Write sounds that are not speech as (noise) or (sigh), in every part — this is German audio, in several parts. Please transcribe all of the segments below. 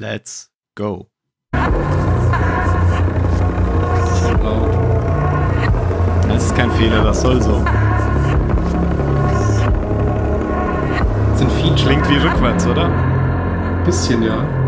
let's go. Schon laut. Das ist kein Fehler, das soll so. Sind Feature. Klingt wie rückwärts, oder? Bisschen, ja.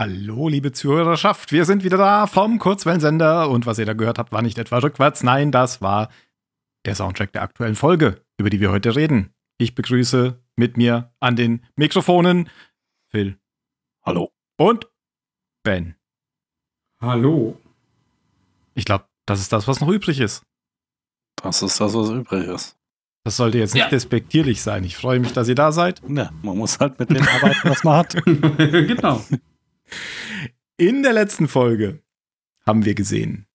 Hallo, liebe Zuhörerschaft, wir sind wieder da vom Kurzwellensender und was ihr da gehört habt, war nicht etwa rückwärts, nein, das war der Soundtrack der aktuellen Folge, über die wir heute reden. Ich begrüße mit mir an den Mikrofonen Phil. Hallo. Und Ben. Hallo. Ich glaube, das ist das, was noch übrig ist. Das ist das, was übrig ist. Das sollte jetzt nicht Ja. despektierlich sein. Ich freue mich, dass ihr da seid. Ja, man muss halt mit dem arbeiten, was man hat. (laughs) genau. In der letzten Folge haben wir gesehen,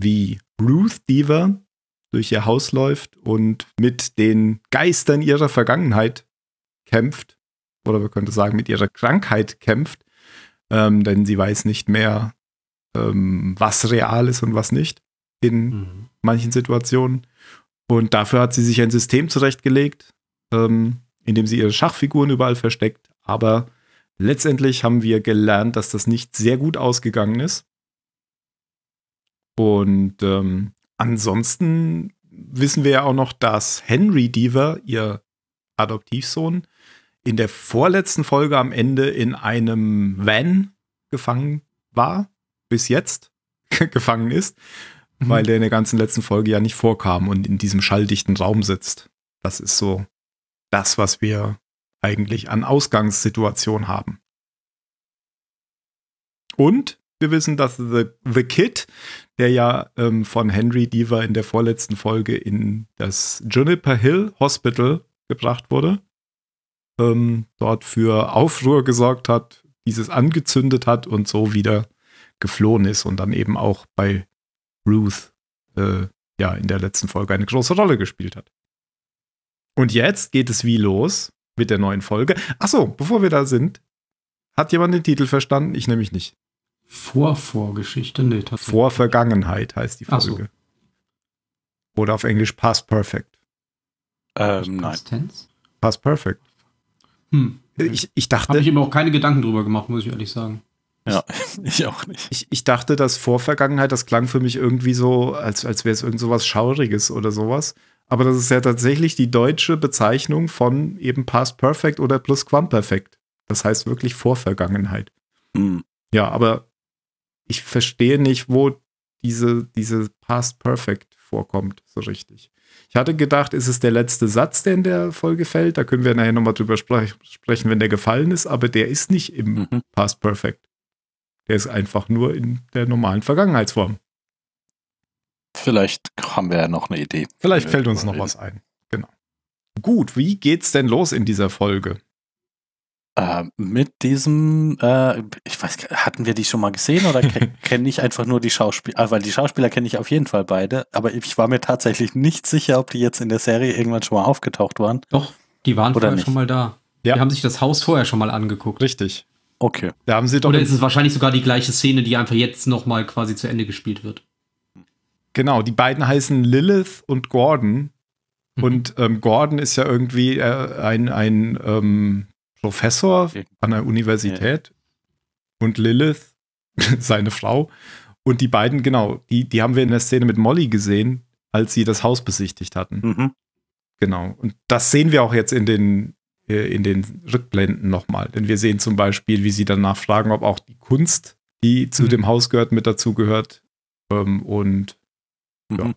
wie Ruth Deaver durch ihr Haus läuft und mit den Geistern ihrer Vergangenheit kämpft. Oder wir könnten sagen, mit ihrer Krankheit kämpft. Ähm, denn sie weiß nicht mehr, ähm, was real ist und was nicht in Mhm. manchen Situationen. Und dafür hat sie sich ein System zurechtgelegt, ähm, in dem sie ihre Schachfiguren überall versteckt. Aber letztendlich haben wir gelernt, dass das nicht sehr gut ausgegangen ist. Und ähm, ansonsten wissen wir ja auch noch, dass Henry Deaver, ihr Adoptivsohn, in der vorletzten Folge am Ende in einem Van gefangen war, bis jetzt (laughs) gefangen ist Mhm. weil der in der ganzen letzten Folge ja nicht vorkam und in diesem schalldichten Raum sitzt. Das ist so das, was wir eigentlich an Ausgangssituation haben. Und wir wissen, dass The, The Kid, der ja ähm, von Henry Deaver in der vorletzten Folge in das Juniper Hill Hospital gebracht wurde, ähm, dort für Aufruhr gesorgt hat, dieses angezündet hat und so wieder geflohen ist und dann eben auch bei Ruth äh, ja in der letzten Folge eine große Rolle gespielt hat. Und jetzt geht es wie los mit der neuen Folge. Achso, bevor wir da sind, hat jemand den Titel verstanden? Ich nämlich nicht. Vorvorgeschichte? Nee, tatsächlich. Vor Vergangenheit heißt die Ach so. Folge. Oder auf Englisch Past Perfect. Ähm, nein. Past Tense? Past Perfect. Hm. Ich, ich Habe dachte, ich immer auch keine Gedanken drüber gemacht, muss ich ehrlich sagen. Ja, (laughs) ich auch nicht. ich, ich dachte, dass Vorvergangenheit, das klang für mich irgendwie so, als, als wäre es irgend sowas Schauriges oder sowas. Aber das ist ja tatsächlich die deutsche Bezeichnung von eben Past Perfect oder Plusquamperfekt. Das heißt wirklich Vorvergangenheit. Hm. Ja, aber ich verstehe nicht, wo diese, diese Past Perfect vorkommt, so richtig. Ich hatte gedacht, ist es der letzte Satz, der in der Folge fällt? Da können wir nachher nochmal drüber sprech sprechen, wenn der gefallen ist, aber der ist nicht im Mhm. Past Perfect. Der ist einfach nur in der normalen Vergangenheitsform. Vielleicht haben wir ja noch eine Idee. Vielleicht fällt uns noch reden. was ein. Genau. Gut, wie geht's denn los in dieser Folge? Äh, mit diesem, äh, ich weiß, gar- hatten wir die schon mal gesehen oder ke (laughs) kenne ich einfach nur die Schauspieler? Ah, weil die Schauspieler kenne ich auf jeden Fall beide, aber ich war mir tatsächlich nicht sicher, ob die jetzt in der Serie irgendwann schon mal aufgetaucht waren. Doch, die waren Oder vorher nicht? schon mal da. Ja. Die haben sich das Haus vorher schon mal angeguckt. Richtig. Okay. Da haben sie doch Oder ist es wahrscheinlich sogar die gleiche Szene, die einfach jetzt nochmal quasi zu Ende gespielt wird? Genau, die beiden heißen Lilith und Gordon. Mhm. Und ähm, Gordon ist ja irgendwie äh, ein, ein ähm, Professor an der Universität. Und Lilith, (laughs) seine Frau. Und die beiden, genau, die, die haben wir in der Szene mit Molly gesehen, als sie das Haus besichtigt hatten. Mhm. Genau. Und das sehen wir auch jetzt in den, äh, in den Rückblenden nochmal. Denn wir sehen zum Beispiel, wie sie danach fragen, ob auch die Kunst, die zu Mhm. dem Haus gehört, mit dazu gehört. Ähm, und Ja. Mhm.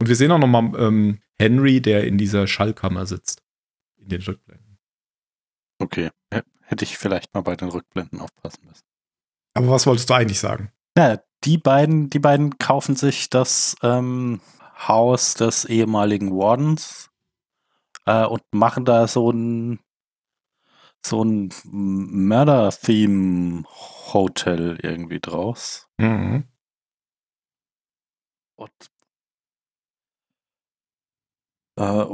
Und wir sehen auch nochmal ähm, Henry, der in dieser Schallkammer sitzt. In den Rückblenden. Okay. H- Hätte ich vielleicht mal bei den Rückblenden aufpassen müssen. Aber was wolltest du eigentlich sagen? Ja, die beiden, die beiden kaufen sich das ähm, Haus des ehemaligen Wardens äh, und machen da so ein so ein Murder-Theme-Hotel irgendwie draus. Mhm. Und äh,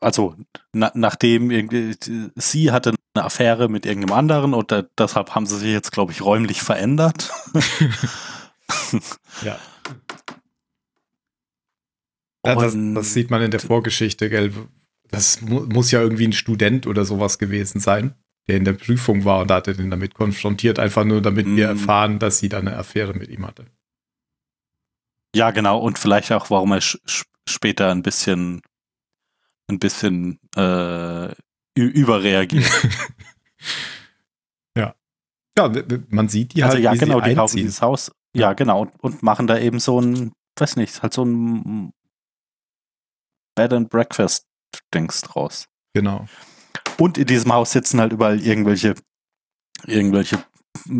also na, nachdem irgendwie sie hatte eine Affäre mit irgendeinem anderen und da, deshalb haben sie sich jetzt, glaube ich, räumlich verändert. (laughs) Ja. (laughs) Ja, das, das sieht man in der Vorgeschichte, gell? Das mu muss ja irgendwie ein Student oder sowas gewesen sein, der in der Prüfung war und da hat er den damit konfrontiert, einfach nur damit wir Mm. erfahren, dass sie da eine Affäre mit ihm hatte. Ja, genau. Und vielleicht auch, warum er später ein bisschen, ein bisschen äh, überreagiert. (laughs) ja, w- man sieht die also halt, ja, wie genau, sie die kaufen dieses Haus. Ja, genau. Und, und machen da eben so ein, weiß nicht, halt so ein Bed and Breakfast Dings draus. Genau. Und in diesem Haus sitzen halt überall irgendwelche, irgendwelche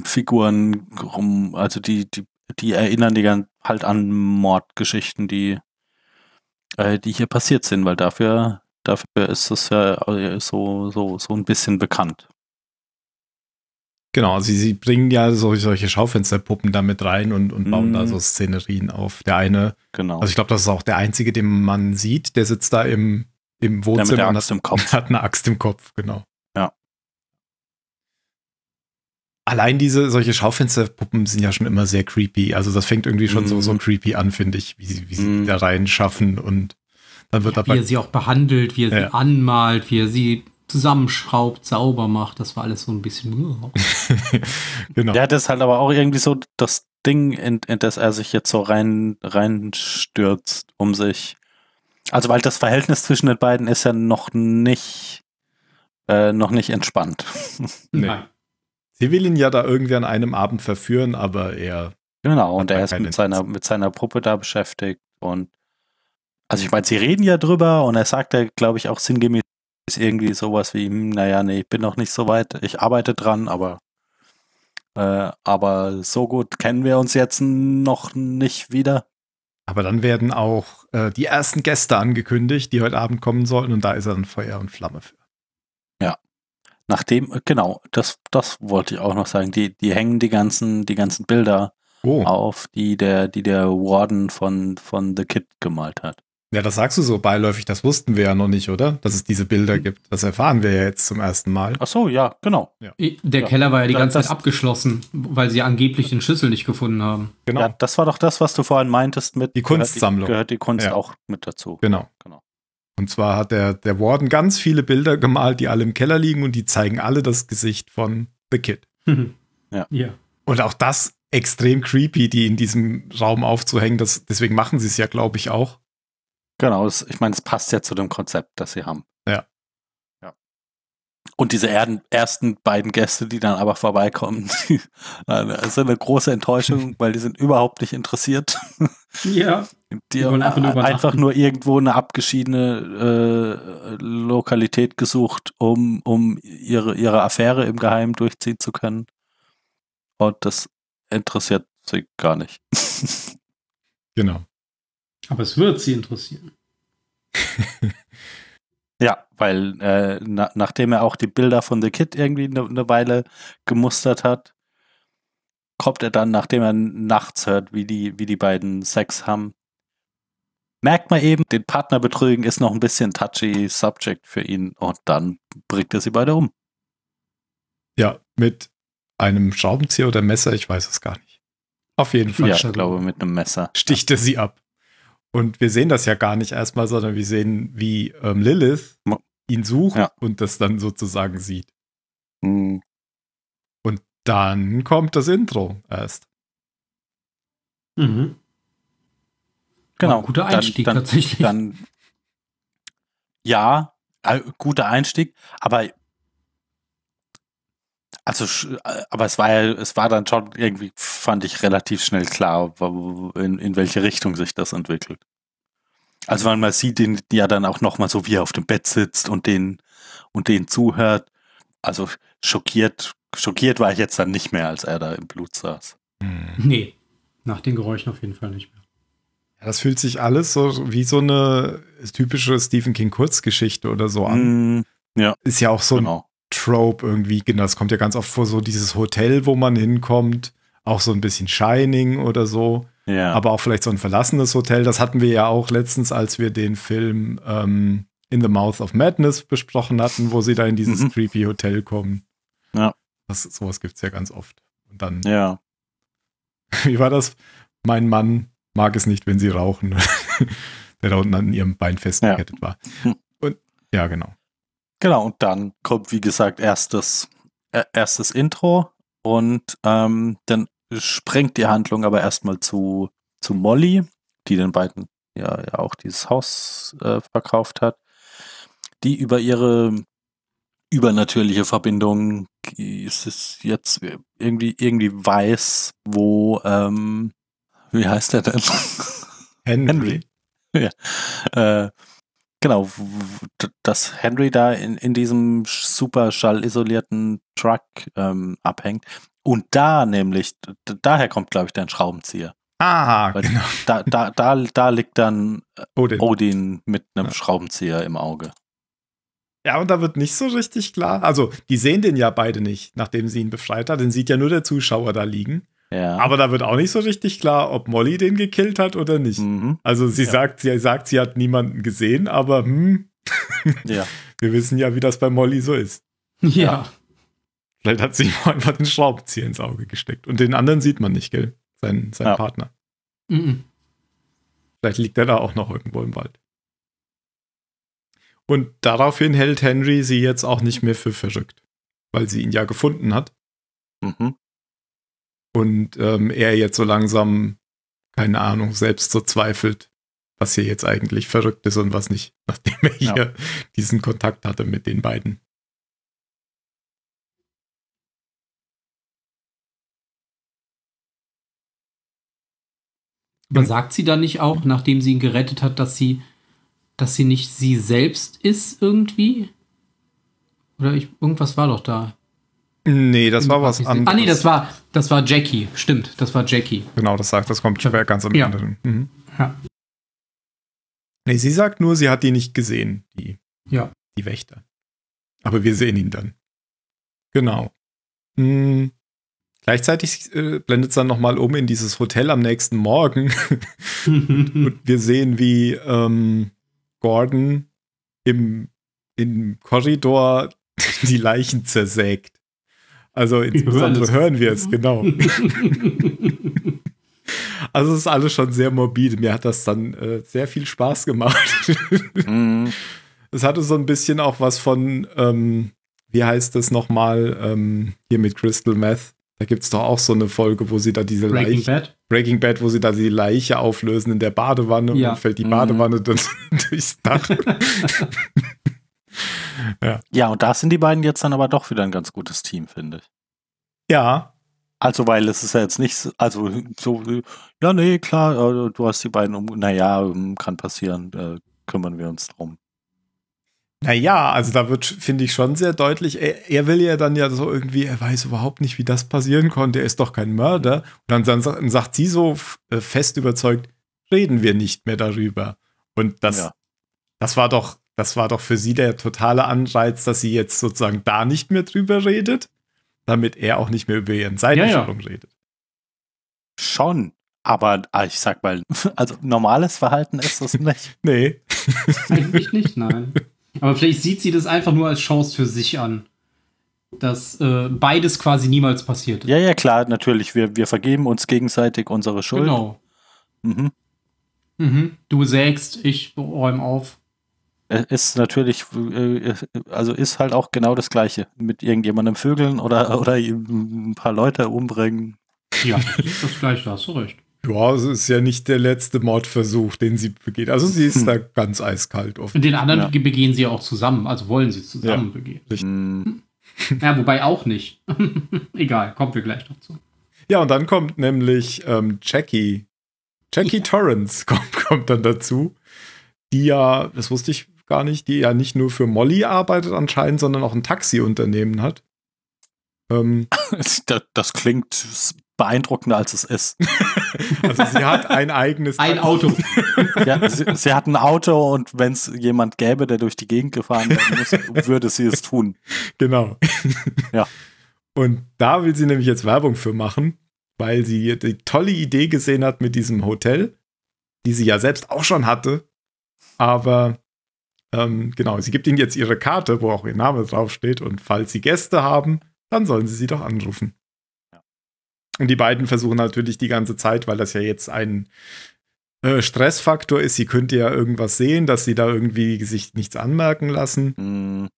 Figuren rum, also die, die, die erinnern die gan- halt an Mordgeschichten, die, äh, die hier passiert sind, weil dafür, dafür ist es ja äh, so, so, so ein bisschen bekannt. Genau, sie, sie bringen ja so, solche Schaufensterpuppen da mit rein und, und bauen Mhm. da so Szenerien auf. Der eine, Genau. also ich glaube, das ist auch der einzige, den man sieht, der sitzt da im, im Wohnzimmer der und hat, im Kopf. (laughs) hat eine Axt im Kopf, genau. Ja. Allein diese, solche Schaufensterpuppen sind ja schon immer sehr creepy. Also das fängt irgendwie schon so, Mhm. so creepy an, finde ich, wie sie, wie sie Mhm. da reinschaffen und dann wird Wie dabei er sie auch behandelt, wie er Ja. sie anmalt, wie er sie zusammenschraubt, sauber macht. Das war alles so ein bisschen. (laughs) genau. Ja, das ist halt aber auch irgendwie so das Ding, in, in das er sich jetzt so rein reinstürzt, um sich. Also weil das Verhältnis zwischen den beiden ist ja noch nicht äh, noch nicht entspannt. Nee. Nein. Sie will ihn ja da irgendwie an einem Abend verführen, aber er Genau, und er ist mit seiner mit seiner Puppe da beschäftigt und also ich meine, sie reden ja drüber und er sagt ja, glaube ich, auch sinngemäß irgendwie sowas wie, hm, naja, nee, ich bin noch nicht so weit, ich arbeite dran, aber äh, aber so gut kennen wir uns jetzt noch nicht wieder. Aber dann werden auch äh, die ersten Gäste angekündigt, die heute Abend kommen sollten und da ist er dann Feuer und Flamme für. Nachdem, genau, das, das wollte ich auch noch sagen. Die, die hängen die ganzen, die ganzen Bilder Oh, auf, die der, die der Warden von, von The Kid gemalt hat. ja, das sagst du so beiläufig, das wussten wir ja noch nicht, oder? Dass es diese Bilder Hm. gibt. Das erfahren wir ja jetzt zum ersten Mal. Ach so, ja, genau. Der Ja. Keller war ja die ganze Das- Zeit abgeschlossen, weil sie angeblich den Schlüssel nicht gefunden haben. Genau. Ja, das war doch das, was du vorhin meintest mit Die Kunstsammlung. Gehört die, gehört die Kunst Ja. auch mit dazu. Genau. Genau. Und zwar hat der, der Warden ganz viele Bilder gemalt, die alle im Keller liegen und die zeigen alle das Gesicht von The Kid. Ja. ja. Und auch das extrem creepy, die in diesem Raum aufzuhängen. Das, deswegen machen sie es ja, glaube ich, auch. Genau, das, ich meine, es passt ja zu dem Konzept, das sie haben. Und diese ersten beiden Gäste, die dann aber vorbeikommen, (laughs) die, das ist eine große Enttäuschung, (laughs) weil die sind überhaupt nicht interessiert. (laughs) Ja. Die haben einfach nur irgendwo eine abgeschiedene äh, Lokalität gesucht, um, um ihre, ihre Affäre im Geheimen durchziehen zu können. Und das interessiert sie gar nicht. Genau. Aber es wird sie interessieren. Ja, weil äh, na, nachdem er auch die Bilder von The Kid irgendwie eine ne Weile gemustert hat, kommt er dann, nachdem er nachts hört, wie die, wie die beiden Sex haben, merkt man eben, den Partner betrügen ist noch ein bisschen touchy Subject für ihn und dann bringt er sie beide um. Ja, mit einem Schraubenzieher oder Messer, ich weiß es gar nicht. Auf jeden Fall Ja, ich glaube mit einem Messer. sticht er sie ab. Und wir sehen das ja gar nicht erstmal, sondern wir sehen, wie ähm, Lilith ihn sucht Ja. und das dann sozusagen sieht. Hm, Und dann kommt das Intro erst. Mhm. Genau. Ein guter Dann- Einstieg dann- tatsächlich. Dann, ja, äh, guter Einstieg, aber also, äh, aber es war ja, es war dann schon irgendwie, fand ich relativ schnell klar, in, in welche Richtung sich das entwickelt. Also, weil man sieht ihn ja dann auch nochmal so, wie er auf dem Bett sitzt und den, und den zuhört. Also, schockiert, schockiert war ich jetzt dann nicht mehr, als er da im Blut saß. nee, nach den Geräuschen auf jeden Fall nicht mehr. Ja, das fühlt sich alles so wie so eine typische Stephen King Kurzgeschichte oder so an. Mm, Ist ja auch so ein genau. Trope irgendwie, genau, das kommt ja ganz oft vor, so dieses Hotel, wo man hinkommt, auch so ein bisschen Shining oder so, Ja. aber auch vielleicht so ein verlassenes Hotel. Das hatten wir ja auch letztens, als wir den Film ähm, In the Mouth of Madness besprochen hatten, wo sie da in dieses Mhm. creepy Hotel kommen. Ja. Das, sowas gibt es ja ganz oft. Und dann, ja. (laughs) wie war das? Mein Mann mag es nicht, wenn sie rauchen. (laughs) der da unten an ihrem Bein festgekettet war. Hm. Und ja, genau. Genau, und dann kommt, wie gesagt, erstes, äh, erstes Intro und ähm, dann sprengt die Handlung aber erstmal zu, zu Molly, die den beiden ja, ja auch dieses Haus äh, verkauft hat, die über ihre übernatürliche Verbindung ist es jetzt irgendwie irgendwie weiß, wo ähm, wie heißt der denn? Henry. Henry. ja. Äh, genau, dass Henry da in, in diesem super schallisolierten Truck ähm, abhängt. Und da nämlich, daher kommt, glaube ich, dein Schraubenzieher. Ah, Weil- genau. Da, da, da, da liegt dann Odin. Odin mit einem Ja. Schraubenzieher im Auge. Ja, und da wird nicht so richtig klar. Also, die sehen den ja beide nicht, nachdem sie ihn befreit hat. Den sieht ja nur der Zuschauer da liegen. Ja. Aber da wird auch nicht so richtig klar, ob Molly den gekillt hat oder nicht. mhm. Also, sie Ja. sagt, sie sagt, sie hat niemanden gesehen, aber hm, ja. (laughs) wir wissen ja, wie das bei Molly so ist. Ja. Vielleicht hat sie ihm einfach den Schraubenzieher ins Auge gesteckt. Und den anderen sieht man nicht, gell? Sein, sein Ja. Partner. Mhm. Vielleicht liegt er da auch noch irgendwo im Wald. Und daraufhin hält Henry sie jetzt auch nicht mehr für verrückt, weil sie ihn ja gefunden hat. Mhm. Und ähm, er jetzt so langsam, keine Ahnung, selbst so zweifelt, was hier jetzt eigentlich verrückt ist und was nicht, (laughs) nachdem er hier Ja. diesen Kontakt hatte mit den beiden. Aber sagt sie dann nicht auch, nachdem sie ihn gerettet hat, dass sie, dass sie nicht sie selbst ist irgendwie? Oder ich, irgendwas war doch da. Nee, das war was anderes. Ah nee, das war, das war Jackie. Stimmt, das war Jackie. Genau, das sagt, das kommt später ganz am Ja. anderen. Mhm. Ja. Nee, sie sagt nur, sie hat ihn nicht gesehen, die, Ja. die Wächter. Aber wir sehen ihn dann. Genau. Hm. Gleichzeitig äh, blendet es dann nochmal um in dieses Hotel am nächsten Morgen. (laughs) Und wir sehen, wie ähm, Gordon im, im Korridor (laughs) die Leichen zersägt. Also insbesondere es. hören wir es, genau. (laughs) Also es ist alles schon sehr morbide. Mir hat das dann äh, sehr viel Spaß gemacht. Mhm. Es hatte so ein bisschen auch was von, ähm, wie heißt das nochmal, ähm, hier mit Crystal Meth. Da gibt es doch auch so eine Folge, wo sie da diese Breaking Leiche, Bad. Breaking Bad, wo sie da die Leiche auflösen in der Badewanne und Ja. dann fällt die Mhm. Badewanne dann (laughs) durchs Dach. (laughs) Ja, und da sind die beiden jetzt dann aber doch wieder ein ganz gutes Team, finde ich. ja, Also, weil es ist ja jetzt nicht, so- also so, ja, nee, klar, äh, du hast die beiden um, naja, ähm, kann passieren, äh, kümmern wir uns drum. Naja, also da wird, finde ich, schon sehr deutlich, er, er will ja dann ja so irgendwie, er weiß überhaupt nicht, wie das passieren konnte, er ist doch kein Mörder. Und dann, dann sa- sagt sie so äh, fest überzeugt, reden wir nicht mehr darüber. Und das, Ja. das war doch, das war doch für sie der totale Anreiz, dass sie jetzt sozusagen da nicht mehr drüber redet, damit er auch nicht mehr über ihren Seitensprung redet. Schon. Aber ah, ich sag mal, (laughs) also normales Verhalten ist das (laughs) nicht. Nee. Eigentlich nicht, nein. Aber vielleicht sieht sie das einfach nur als Chance für sich an. Dass äh, beides quasi niemals passiert. Ja, ja, klar, natürlich. Wir, wir vergeben uns gegenseitig unsere Schuld. Genau. Mhm. Mhm. Du sägst, ich räume auf. Es Ist natürlich, äh, also ist halt auch genau das Gleiche. Mit irgendjemandem vögeln oder, oder ein paar Leute umbringen. Ja, das ist das Gleiche, hast du recht. Ja, es ist ja nicht der letzte Mordversuch, den sie begeht. Also sie ist Hm. da ganz eiskalt offen. Und den anderen Ja. ge- begehen sie ja auch zusammen, also wollen sie zusammen begehen. Hm, Ja, wobei auch nicht. (laughs) Egal, kommen wir gleich dazu. Ja, und dann kommt nämlich ähm, Jackie. Jackie Torrance (laughs) kommt, kommt dann dazu, die ja, das wusste ich gar nicht, die ja nicht nur für Molly arbeitet anscheinend, sondern auch ein Taxiunternehmen hat. Ähm, (laughs) das, das klingt beeindruckender, als es ist. (laughs) also sie hat ein eigenes Ein Taxi. Auto. (laughs) Ja, sie, sie hat ein Auto und wenn es jemand gäbe, der durch die Gegend gefahren werden muss, würde sie es tun. Genau. Ja. Und da will sie nämlich jetzt Werbung für machen, weil sie die tolle Idee gesehen hat mit diesem Hotel, die sie ja selbst auch schon hatte. Aber ähm, genau, sie gibt ihnen jetzt ihre Karte, wo auch ihr Name draufsteht. Und falls sie Gäste haben, dann sollen sie sie doch anrufen. Ja. Und die beiden versuchen natürlich die ganze Zeit, weil das ja jetzt ein Äh, Stressfaktor ist, sie könnte ja irgendwas sehen, dass sie da irgendwie sich nichts anmerken lassen. Hm.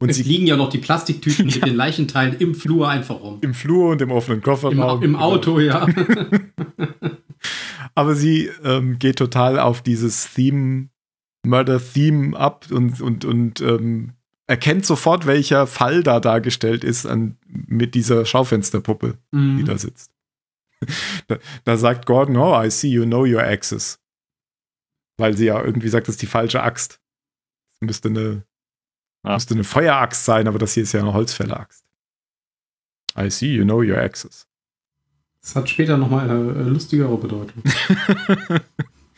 Und es sie liegen ja noch die Plastiktüten (laughs) mit den Leichenteilen im Flur einfach rum. im Flur und im offenen Im, Kofferraum. Im Auto, ja. (laughs) Aber sie ähm, geht total auf dieses Theme, Murder-Theme ab und, und, und ähm, erkennt sofort, welcher Fall da dargestellt ist an, mit dieser Schaufensterpuppe, die Mhm. da sitzt. da, da sagt Gordon, oh, I see you know your axes. Weil sie ja irgendwie sagt, das ist die falsche Axt. Das müsste eine, Ja. müsste eine Feueraxt sein, aber das hier ist ja eine Holzfäller-Axt. I see you know your axes. Das hat später nochmal eine äh, lustigere Bedeutung. (laughs)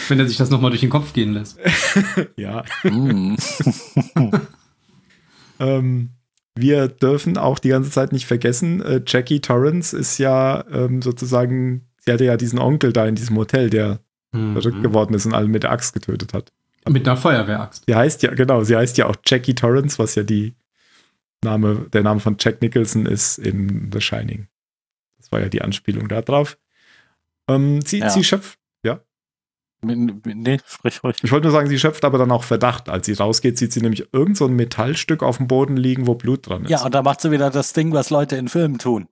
Wenn er sich das nochmal durch den Kopf gehen lässt. (laughs) ja. Hm. (laughs) Ähm, wir dürfen auch die ganze Zeit nicht vergessen, äh, Jackie Torrance ist ja ähm, sozusagen, sie hatte ja diesen Onkel da in diesem Hotel, der verrückt Mhm. geworden ist und alle mit der Axt getötet hat. Mit einer Feuerwehraxt. Sie heißt ja, genau, sie heißt ja auch Jackie Torrance, was ja die Name, der Name von Jack Nicholson ist in The Shining. Das war ja die Anspielung da drauf. Ähm, sie, Ja. sie schöpft, nee, sprich ruhig. ich wollte nur sagen, sie schöpft aber dann auch Verdacht. Als sie rausgeht, sieht sie nämlich irgend so ein Metallstück auf dem Boden liegen, wo Blut dran ist. Ja, und da macht sie wieder das Ding, was Leute in Filmen tun.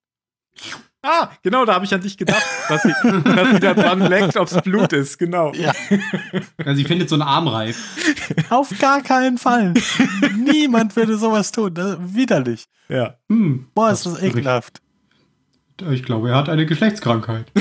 Ah, genau, da habe ich an dich gedacht, dass sie, dass sie da dran leckt, ob es Blut ist, genau. Ja. Ja, sie findet so einen Armreif. Auf gar keinen Fall. (laughs) Niemand würde sowas tun. Das ist widerlich. Ja. Hm, Boah, ist Das das ekelhaft. Ich glaube, er hat eine Geschlechtskrankheit. (laughs)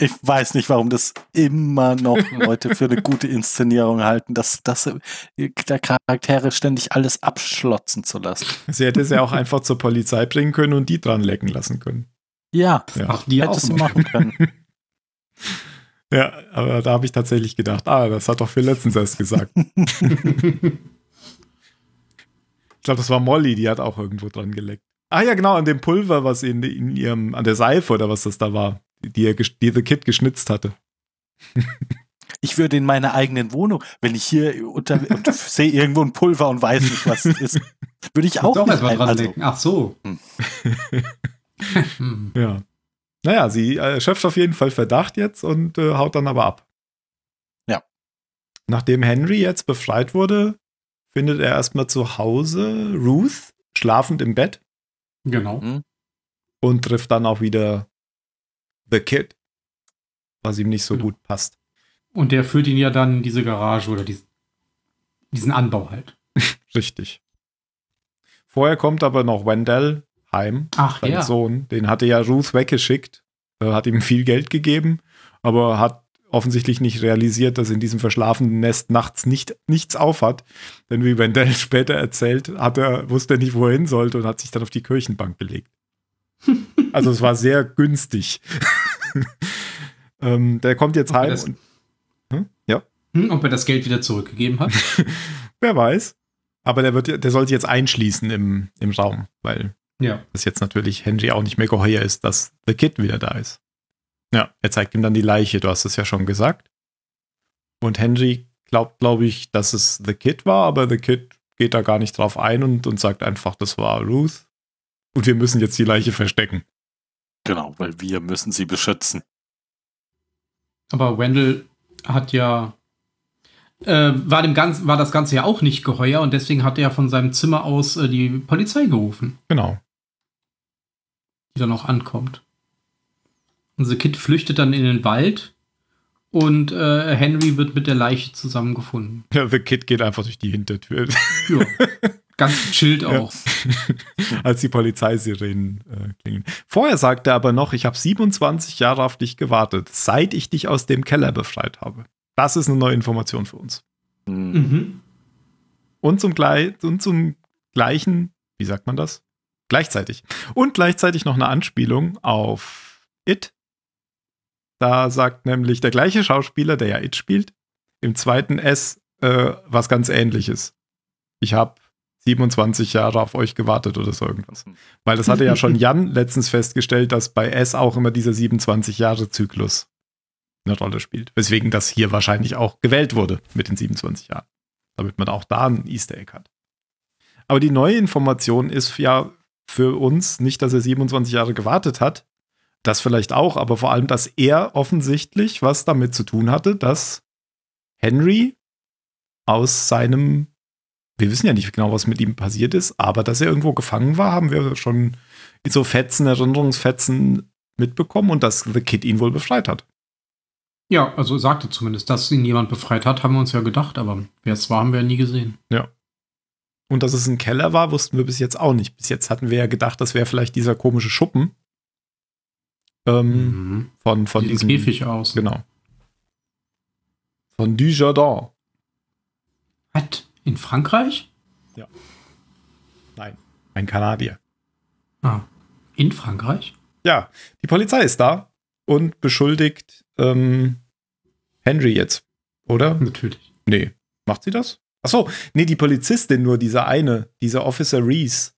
Ich weiß nicht, warum das immer noch Leute für eine gute Inszenierung halten, dass, dass der Charaktere ständig alles abschlotzen zu lassen. Sie hätte es ja auch einfach zur Polizei bringen können und die dran lecken lassen können. Ja, Ja. Ach, die hätte noch. machen können. (laughs) Ja, aber da habe ich tatsächlich gedacht, ah, das hat doch Phil letztens erst gesagt. (laughs) Ich glaube, das war Molly, die hat auch irgendwo dran geleckt. Ah ja, genau, an dem Pulver, was in, in ihrem, an der Seife oder was das da war, die, er, die The Kid geschnitzt hatte. (laughs) Ich würde in meiner eigenen Wohnung, wenn ich hier unter und (laughs) sehe irgendwo ein Pulver und weiß nicht, was es ist, würde ich auch nicht erstmal dran also, denken. Ach so. Hm. (laughs) Hm. Ja. Naja, sie äh, schöpft auf jeden Fall Verdacht jetzt und äh, haut dann aber ab. Ja. Nachdem Henry jetzt befreit wurde, findet er erstmal zu Hause Ruth schlafend im Bett Genau. Hm? und trifft dann auch wieder The Kid, was ihm nicht so Genau. gut passt. Und der führt ihn ja dann in diese Garage oder dies- diesen Anbau halt. (laughs) Richtig. Vorher kommt aber noch Wendell heim, Ach sein ja. Sohn. Den hatte ja Ruth weggeschickt, äh, hat ihm viel Geld gegeben, aber hat offensichtlich nicht realisiert, dass in diesem verschlafenen Nest nachts nicht, nichts aufhat. Denn wie Wendell später erzählt, hat er, wusste er nicht, wo er hin sollte und hat sich dann auf die Kirchenbank gelegt. (laughs) also es war sehr günstig. (laughs) ähm, der kommt jetzt Okay, heim das- und hm? ja, Hm, ob er das Geld wieder zurückgegeben hat? (laughs) wer weiß. Aber der, wird, der sollte jetzt einschließen im, im Raum, weil ja. das jetzt natürlich Henry auch nicht mehr geheuer ist, dass The Kid wieder da ist. Ja, er zeigt ihm dann die Leiche, du hast es ja schon gesagt. Und Henry glaubt, glaube ich, dass es The Kid war, aber The Kid geht da gar nicht drauf ein und, und sagt einfach, das war Ruth. Und wir müssen jetzt die Leiche verstecken. Genau, weil wir müssen sie beschützen. Aber Wendell hat ja. Äh, war, dem Ganzen, war das Ganze ja auch nicht geheuer und deswegen hat er von seinem Zimmer aus äh, die Polizei gerufen, Genau. die dann auch ankommt. Unser Kind flüchtet dann in den Wald und äh, Henry wird mit der Leiche zusammengefunden. Ja, The Kid geht einfach durch die Hintertür, Ja. (laughs) Ganz chillt Ja. auch. (laughs) als die Polizeisirenen äh, klingen. Vorher sagte er aber noch, ich habe 27 Jahre auf dich gewartet, seit ich dich aus dem Keller befreit habe. Das ist eine neue Information für uns. Hm. Mhm. Und zum, und zum gleichen, wie sagt man das? Gleichzeitig. Und gleichzeitig noch eine Anspielung auf It. Da sagt nämlich der gleiche Schauspieler, der ja It spielt, im zweiten S äh, was ganz ähnliches. Ich habe 27 Jahre auf euch gewartet oder so irgendwas. Weil das hatte ja schon (laughs) Jan letztens festgestellt, dass bei S auch immer dieser 27 Jahre Zyklus eine Rolle spielt. Weswegen das hier wahrscheinlich auch gewählt wurde mit den 27 Jahren damit man auch da ein Easter Egg hat. Aber die neue Information ist ja für uns nicht, dass er 27 Jahre gewartet hat, Das vielleicht auch, aber vor allem, dass er offensichtlich was damit zu tun hatte, dass Henry aus seinem, wir wissen ja nicht genau, was mit ihm passiert ist, aber dass er irgendwo gefangen war, haben wir schon in so Fetzen, Erinnerungsfetzen mitbekommen und dass The Kid ihn wohl befreit hat. Ja, also sagte zumindest, dass ihn jemand befreit hat, haben wir uns ja gedacht, aber wer es war, haben wir ja nie gesehen. Ja. Und dass es ein Keller war, wussten wir bis jetzt auch nicht. Bis jetzt hatten wir ja gedacht, das wäre vielleicht dieser komische Schuppen. Ähm, Mhm. Von, von Sieht diesem. Käfig aus. Genau. Von Dujardin. Was? In Frankreich? Nein, ein Kanadier. Ah. In Frankreich? Ja, die Polizei ist da und beschuldigt ähm, Henry jetzt, oder? Natürlich. Nee. Macht sie das? Achso, nee, die Polizistin, nur diese eine, diese Officer Reese,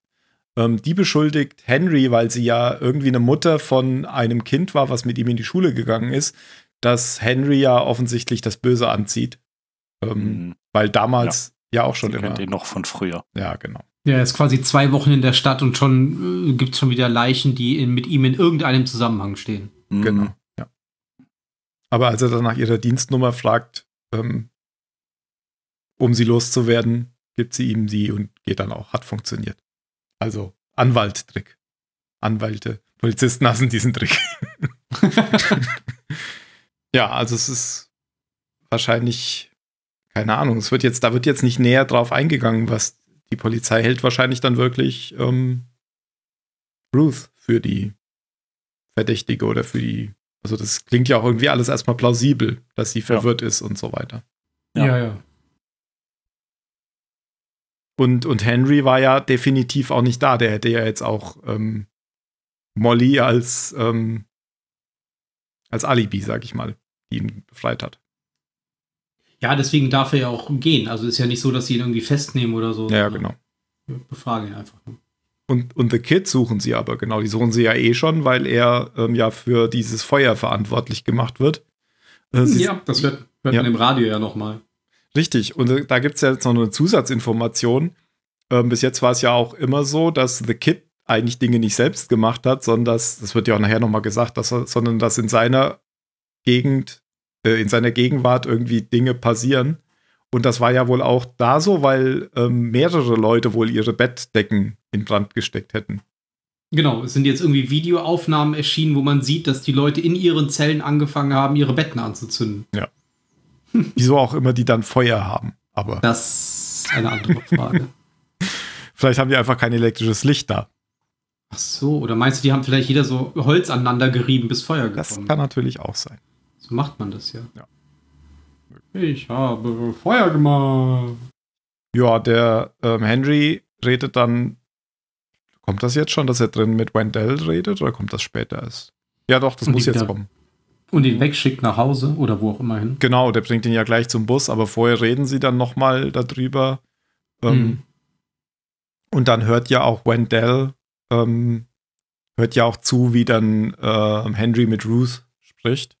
ähm, die beschuldigt Henry, weil sie ja irgendwie eine Mutter von einem Kind war, was mit ihm in die Schule gegangen ist, dass Henry ja offensichtlich das Böse anzieht. Ähm, Mhm. Weil damals ja, auch schon Sie immer. kennt ihn noch von früher. Ja, genau. Ja, er ist quasi zwei Wochen in der Stadt und schon äh, gibt es schon wieder Leichen, die in, mit ihm in irgendeinem Zusammenhang stehen. Mhm. Genau. Ja. Aber als er dann nach ihrer Dienstnummer fragt, ähm, um sie loszuwerden, gibt sie ihm die und geht dann auch. Hat funktioniert. Also Anwalt-Trick. Anwälte, Polizisten hassen diesen Trick. (laughs) ja, also es ist wahrscheinlich, keine Ahnung, es wird jetzt, da wird jetzt nicht näher drauf eingegangen, was die Polizei hält wahrscheinlich dann wirklich ähm, Ruth für die Verdächtige oder für die, also das klingt ja auch irgendwie alles erstmal plausibel, dass sie verwirrt ist und so weiter. Ja. ja. ja. Und, und Henry war ja definitiv auch nicht da. Der hätte ja jetzt auch ähm, Molly als, ähm, als Alibi, sag ich mal, die ihn befreit hat. Ja, deswegen darf er ja auch gehen. Also ist ja nicht so, dass sie ihn irgendwie festnehmen oder so. Ja, genau. wir Befragen ihn einfach nur. Und, und The Kid suchen sie aber, genau. Die suchen sie ja eh schon, weil er ähm, ja für dieses Feuer verantwortlich gemacht wird. Äh, sie- ja, das hört, hört Ja. man im Radio ja nochmal. Richtig, und äh, da gibt es ja jetzt noch eine Zusatzinformation. Ähm, bis jetzt war es ja auch immer so, dass The Kid eigentlich Dinge nicht selbst gemacht hat, sondern dass, das wird ja auch nachher nochmal gesagt, dass er, sondern dass in seiner Gegend, äh, in seiner Gegenwart irgendwie Dinge passieren. Und das war ja wohl auch da so, weil ähm, mehrere Leute wohl ihre Bettdecken in Brand gesteckt hätten. Genau, es sind jetzt irgendwie Videoaufnahmen erschienen, wo man sieht, dass die Leute in ihren Zellen angefangen haben, ihre Betten anzuzünden. (laughs) Wieso auch immer die dann Feuer haben. Aber Das ist eine andere Frage. (laughs) vielleicht haben die einfach kein elektrisches Licht da. Ach so, oder meinst du, die haben vielleicht jeder so Holz aneinander gerieben, bis Feuer Das gekommen kann natürlich auch sein. So macht man das ja. Ja. Ich habe Feuer gemacht. Ja, der ähm, Henry redet dann. Kommt das jetzt schon, dass er drin mit Wendell redet oder kommt das später erst? Ja, doch, das Und muss jetzt kommen. Und ihn wegschickt nach Hause oder wo auch immer hin. Genau, der bringt ihn ja gleich zum Bus, aber vorher reden sie dann nochmal darüber. Ähm, Hm. Und dann hört ja auch Wendell, ähm, hört ja auch zu, wie dann ähm, Henry mit Ruth spricht.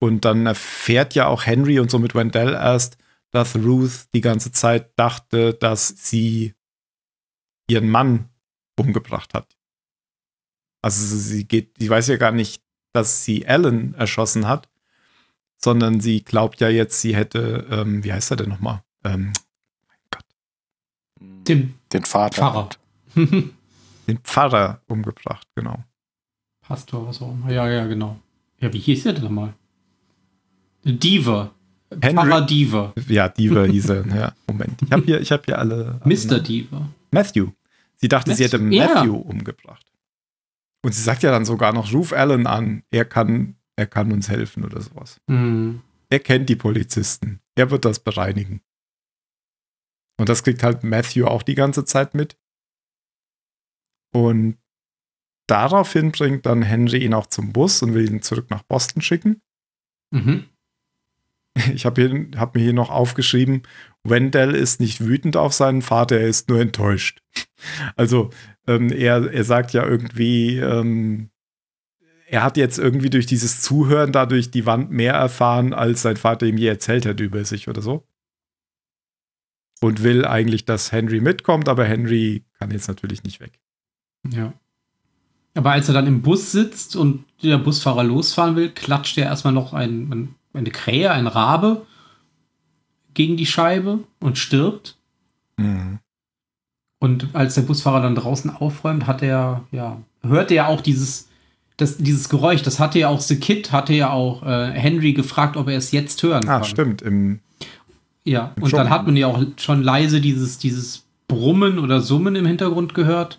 Und dann erfährt ja auch Henry und somit Wendell erst, dass Ruth die ganze Zeit dachte, dass sie ihren Mann umgebracht hat. Also sie geht, sie weiß ja gar nicht, dass sie Alan erschossen hat, sondern sie glaubt ja jetzt, sie hätte, ähm, wie heißt er denn nochmal? Ähm, Den Den Vater. Pfarrer. (laughs) den Pfarrer umgebracht, genau. Pastor, was auch immer. Ja, ja, genau. Ja, wie hieß der denn nochmal? Diva. Henry- Pfarrer Diva. Ja, Diva hieß er. (laughs) Ja, Moment. Ich habe hier, ich hab hier alle. Mr. Namen. Diva. Matthew. Sie dachte, sie hätte Matthew, ja. Matthew umgebracht. Und sie sagt ja dann sogar noch, ruf Alan an. Er kann, er kann uns helfen oder sowas. Hm. Er kennt die Polizisten. Er wird das bereinigen. Und das kriegt halt Matthew auch die ganze Zeit mit. Und daraufhin bringt dann Henry ihn auch zum Bus und will ihn zurück nach Boston schicken. Mhm. Ich habe hab mir hier noch aufgeschrieben, Wendell ist nicht wütend auf seinen Vater, er ist nur enttäuscht. Also ähm, er, er sagt ja irgendwie, ähm, er hat jetzt irgendwie durch dieses Zuhören dadurch die Wand mehr erfahren, als sein Vater ihm je erzählt hat über sich oder so. Und will eigentlich, dass Henry mitkommt, aber Henry kann jetzt natürlich nicht weg. Ja. Aber als er dann im Bus sitzt und der Busfahrer losfahren will, klatscht er erstmal noch ein, ein, eine Krähe, ein Rabe gegen die Scheibe und stirbt. Mhm. Und als der Busfahrer dann draußen aufräumt, hat er, ja, hört er auch dieses, das, dieses Geräusch. Das hatte ja auch The Kid, hatte ja auch äh, Henry gefragt, ob er es jetzt hören Ah, kann. stimmt. Im, Ja, Im und dann Dschungel. hat man ja auch schon leise dieses, dieses Brummen oder Summen im Hintergrund gehört.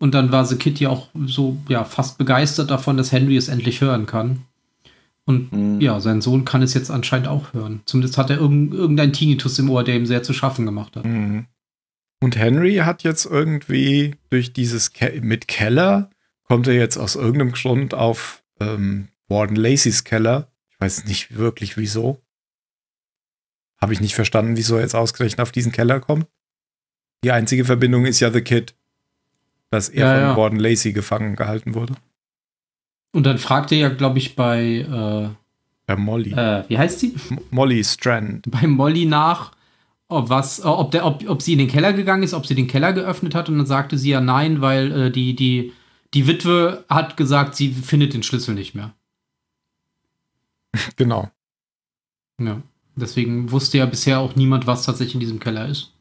Und dann war The Kid ja auch so, ja, fast begeistert davon, dass Henry es endlich hören kann. Und Mhm. ja, sein Sohn kann es jetzt anscheinend auch hören. Zumindest hat er irgend, irgendeinen Tinnitus im Ohr, der ihm sehr zu schaffen gemacht hat. Mhm. Und Henry hat jetzt irgendwie durch dieses Ke mit Keller, kommt er jetzt aus irgendeinem Grund auf ähm, Warden Lacey's Keller. Ich weiß nicht wirklich wieso. Habe ich nicht verstanden, wieso er jetzt ausgerechnet auf diesen Keller kommt. Die einzige Verbindung ist ja The Kid. Dass er Ja, von ja. Warden Lacey gefangen gehalten wurde. Und dann fragt er ja, glaube ich, bei, Bei Molly. äh, äh, wie heißt sie? M- Molly Strand. (laughs) Bei Molly nach, ob, was, ob, der, ob, ob sie in den Keller gegangen ist, ob sie den Keller geöffnet hat. Und dann sagte sie ja nein, weil äh, die, die, die Witwe hat gesagt, sie findet den Schlüssel nicht mehr. Genau. Ja. Deswegen wusste ja bisher auch niemand, was tatsächlich in diesem Keller ist.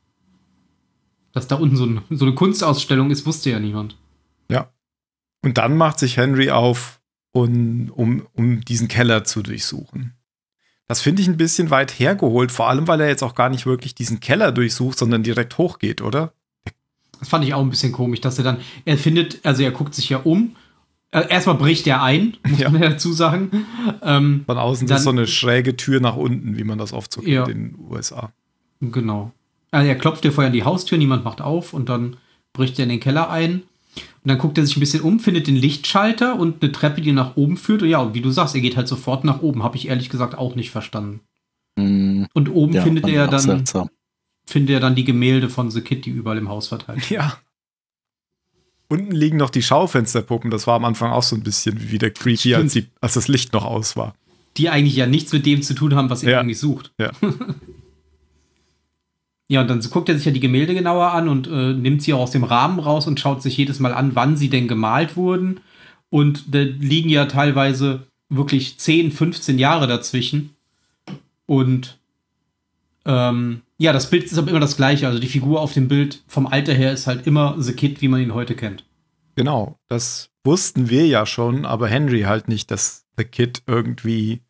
Dass da unten so, ein, so eine Kunstausstellung ist, wusste ja niemand. Und dann macht sich Henry auf, um, um, um diesen Keller zu durchsuchen. Das finde ich ein bisschen weit hergeholt, vor allem weil er jetzt auch gar nicht wirklich diesen Keller durchsucht, sondern direkt hochgeht, oder? Das fand ich auch ein bisschen komisch, dass er dann, er findet, also er guckt sich ja um. Äh, erstmal bricht er ein, (laughs) muss Ja. man dazu sagen. Ähm, Von außen Dann- ist so eine schräge Tür nach unten, wie man das oft so Ja. kennt in den USA. Genau. Also er klopft ja vorher an die Haustür, niemand macht auf und dann bricht er in den Keller ein. Und dann guckt er sich ein bisschen um, findet den Lichtschalter und eine Treppe, die nach oben führt. Und ja, und wie du sagst, er geht halt sofort nach oben. Habe ich ehrlich gesagt auch nicht verstanden. Mhm. Und oben Ja, findet er dann, seltsam. findet er dann die Gemälde von The Kid, die überall im Haus verteilt sind. Ja. Unten liegen noch die Schaufensterpuppen. Das war am Anfang auch so ein bisschen wieder creepy, als, die, als das Licht noch aus war. Die eigentlich ja nichts mit dem zu tun haben, was er Ja. eigentlich sucht. Ja. (laughs) Ja, und dann guckt er sich ja die Gemälde genauer an und äh, nimmt sie auch aus dem Rahmen raus und schaut sich jedes Mal an, wann sie denn gemalt wurden. Und da liegen ja teilweise wirklich 10, 15 Jahre dazwischen. Und ähm, ja, das Bild ist aber immer das gleiche. Also die Figur auf dem Bild vom Alter her ist halt immer The Kid, wie man ihn heute kennt. Genau, das wussten wir ja schon, aber Henry halt nicht, dass The Kid irgendwie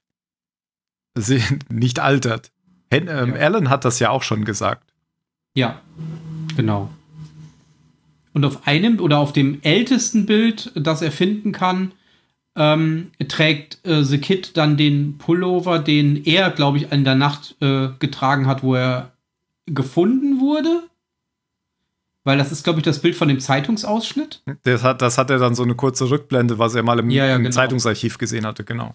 (laughs) nicht altert. Hen ähm, Ja. Alan hat das ja auch schon gesagt. Ja, genau. Und auf einem oder auf dem ältesten Bild, das er finden kann, ähm, trägt äh, The Kid dann den Pullover, den er, glaube ich, in der Nacht äh, getragen hat, wo er gefunden wurde. Weil das ist, glaube ich, das Bild von dem Zeitungsausschnitt. Das hat, das hat er dann so eine kurze Rückblende, was er mal im, Ja, ja, im genau. Zeitungsarchiv gesehen hatte, genau.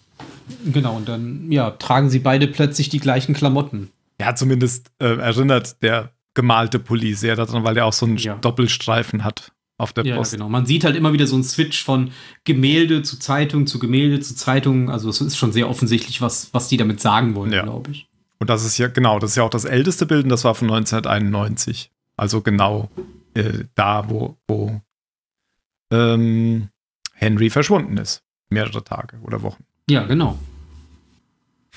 Genau, und dann, ja, tragen sie beide plötzlich die gleichen Klamotten. Ja, zumindest äh, erinnert der gemalte Pulli sehr daran, weil er auch so einen Ja. Doppelstreifen hat auf der Ja, Brust. genau. Man sieht halt immer wieder so einen Switch von Gemälde zu Zeitung zu Gemälde zu Zeitung. Also es ist schon sehr offensichtlich, was, was die damit sagen wollen, Ja. glaube ich. Und das ist ja, genau, das ist ja auch das älteste Bild und das war von 1991. Also genau äh, da, wo, wo ähm, Henry verschwunden ist. Mehrere Tage oder Wochen. Ja, genau.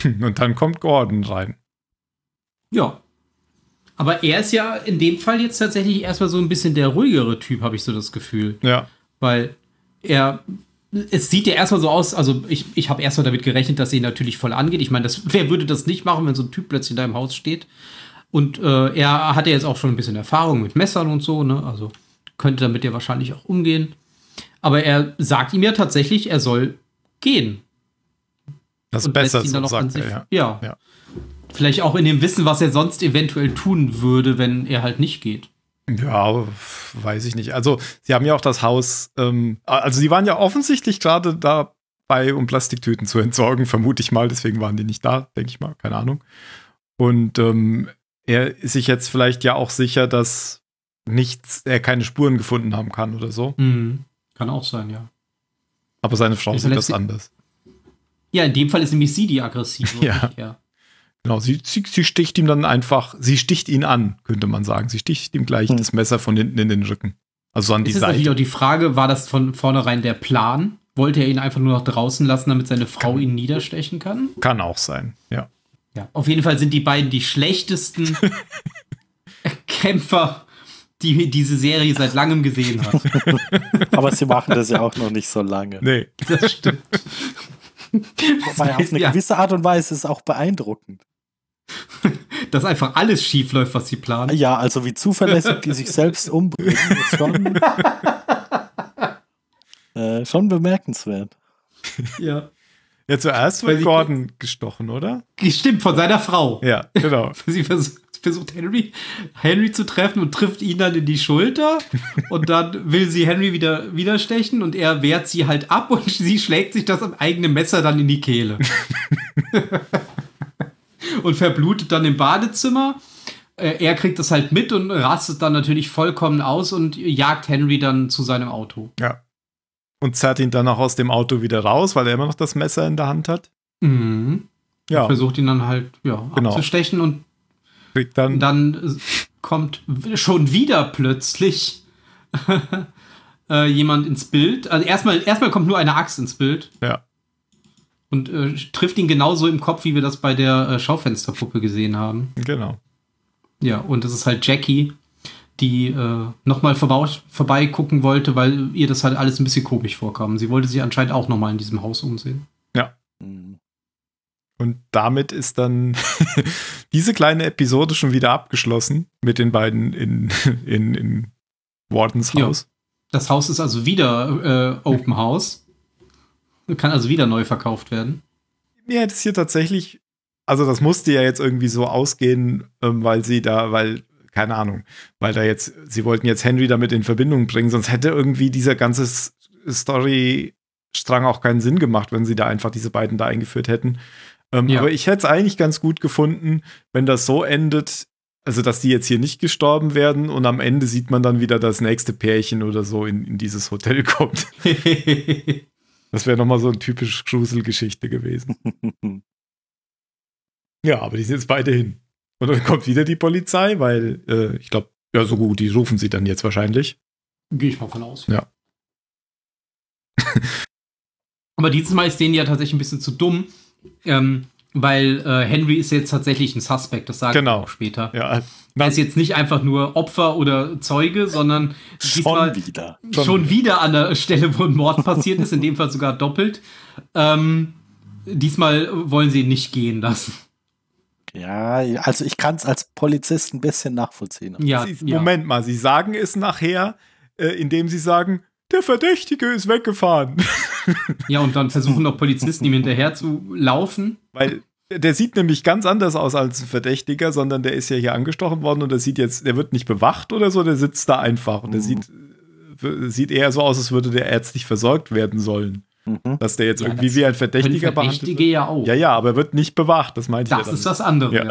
Und dann kommt Gordon rein. Ja. Aber er ist ja in dem Fall jetzt tatsächlich erstmal so ein bisschen der ruhigere Typ, habe ich so das Gefühl. Ja. Weil er. Es sieht ja erstmal so aus, also ich, ich habe erstmal damit gerechnet, dass sie ihn natürlich voll angeht. Ich meine, das, wer würde das nicht machen, wenn so ein Typ plötzlich in deinem Haus steht? Und äh, er hat ja jetzt auch schon ein bisschen Erfahrung mit Messern und so, ne? Also könnte damit ja wahrscheinlich auch umgehen. Aber er sagt ihm ja tatsächlich, er soll gehen. Das ist und besser, lässt ihn so dann sagt er, ja. Ja. Ja. Vielleicht auch in dem Wissen, was er sonst eventuell tun würde, wenn er halt nicht geht. Ja, weiß ich nicht. Also, sie haben ja auch das Haus, ähm, also sie waren ja offensichtlich gerade dabei, um Plastiktüten zu entsorgen, vermute ich mal, deswegen waren die nicht da, denke ich mal, keine Ahnung. Und ähm, er ist sich jetzt vielleicht ja auch sicher, dass nichts, er keine Spuren gefunden haben kann oder so. Mhm. Kann auch sein, ja. Aber seine Frau sieht das anders. Ja, in dem Fall ist nämlich sie die aggressive. (laughs) Ja. er. Genau, sie, sie, sie sticht ihm dann einfach, sie sticht ihn an, könnte man sagen. Sie sticht ihm gleich Hm. das Messer von hinten in den Rücken. Also an die Es ist natürlich Seite. auch die Frage, war das von vornherein der Plan? Wollte er ihn einfach nur noch draußen lassen, damit seine Frau ihn niederstechen kann? Kann auch sein, ja. Ja. Auf jeden Fall sind die beiden die schlechtesten (laughs) Kämpfer, die diese Serie seit langem gesehen hat. (laughs) Aber sie machen das ja auch noch nicht so lange. Nee. Das stimmt. Wobei auf eine Ja. gewisse Art und Weise ist es auch beeindruckend. (laughs) Dass einfach alles schief läuft, was sie planen. Ja, also wie zuverlässig (laughs) die sich selbst umbringen, ist schon, (laughs) äh, schon bemerkenswert. Ja. Ja, zuerst Weil wird sie- Gordon gestochen, oder? Stimmt, von seiner Frau. Ja, genau. Sie versucht, versucht Henry, Henry zu treffen und trifft ihn dann in die Schulter. und dann will sie Henry wieder widerstechen und er wehrt sie halt ab und sie schlägt sich das am eigenen Messer dann in die Kehle. Und verblutet dann im Badezimmer. Äh, Er kriegt das halt mit und rastet dann natürlich vollkommen aus und jagt Henry dann zu seinem Auto. Ja. Und zerrt ihn dann auch aus dem Auto wieder raus, weil er immer noch das Messer in der Hand hat. Mhm. Ja, Versucht ihn dann halt ja, Genau. abzustechen und kriegt dann. dann äh, kommt schon wieder plötzlich (laughs) äh, jemand ins Bild. Also erstmal, erstmal kommt nur eine Axt ins Bild Ja. Und äh, trifft ihn genauso im Kopf, wie wir das bei der äh, Schaufensterpuppe gesehen haben. Genau. Ja, und das ist halt Jackie, die äh, nochmal vorbeigucken wollte, weil ihr das halt alles ein bisschen komisch vorkam. Sie wollte sich anscheinend auch nochmal in diesem Haus umsehen. Hm. Und damit ist dann (laughs) diese kleine Episode schon wieder abgeschlossen mit den beiden in, in, in Wardens Ja. Haus. Das Haus ist also wieder äh, Open House. Kann also wieder neu verkauft werden. Mir hätte es hier tatsächlich, also das musste ja jetzt irgendwie so ausgehen, ähm, weil sie da, weil, keine Ahnung, weil da jetzt, sie wollten jetzt Henry damit in Verbindung bringen, sonst hätte irgendwie dieser ganze Storystrang auch keinen Sinn gemacht, wenn sie da einfach diese beiden da eingeführt hätten. Ähm, Ja. Aber ich hätte es eigentlich ganz gut gefunden, wenn das so endet, also dass die jetzt hier nicht gestorben werden und am Ende sieht man dann wieder das nächste Pärchen oder so in, in dieses Hotel (laughs) kommt. (laughs) Das wäre nochmal so eine typische Gruselgeschichte gewesen. Ja, aber die sind jetzt beide hin. Und dann kommt wieder die Polizei, weil äh, ich glaube, ja, so gut, die rufen sie dann jetzt wahrscheinlich. Gehe ich mal von aus. Ja. (laughs) Aber dieses Mal ist denen ja tatsächlich ein bisschen zu dumm, ähm, weil äh, Henry ist jetzt tatsächlich ein Suspect, das sagen Genau. wir auch später. Ja, Er ist jetzt nicht einfach nur Opfer oder Zeuge, sondern diesmal Schon wieder. Schon schon, wieder an der Stelle, wo ein Mord passiert ist, in dem Fall sogar doppelt. Ähm, diesmal wollen sie ihn nicht gehen lassen. Ja, also ich kann es als Polizist ein bisschen nachvollziehen. Ja, sie, ja. Moment mal, sie sagen es nachher, äh, indem sie sagen, der Verdächtige ist weggefahren. (laughs) Ja, und dann versuchen noch Polizisten ihm hinterher zu laufen. weil der sieht nämlich ganz anders aus als ein Verdächtiger, sondern der ist ja hier angestochen worden und der sieht jetzt, der wird nicht bewacht oder so, der sitzt da einfach und der Mhm. sieht, sieht eher so aus, als würde der ärztlich versorgt werden sollen. Mhm. Dass der jetzt Ja, irgendwie das wie ein Verdächtiger behandelt Verdächtige wird. ja auch. Ja, ja, aber er wird nicht bewacht, das meinte ich das ja ist dann. was anderes. Ja.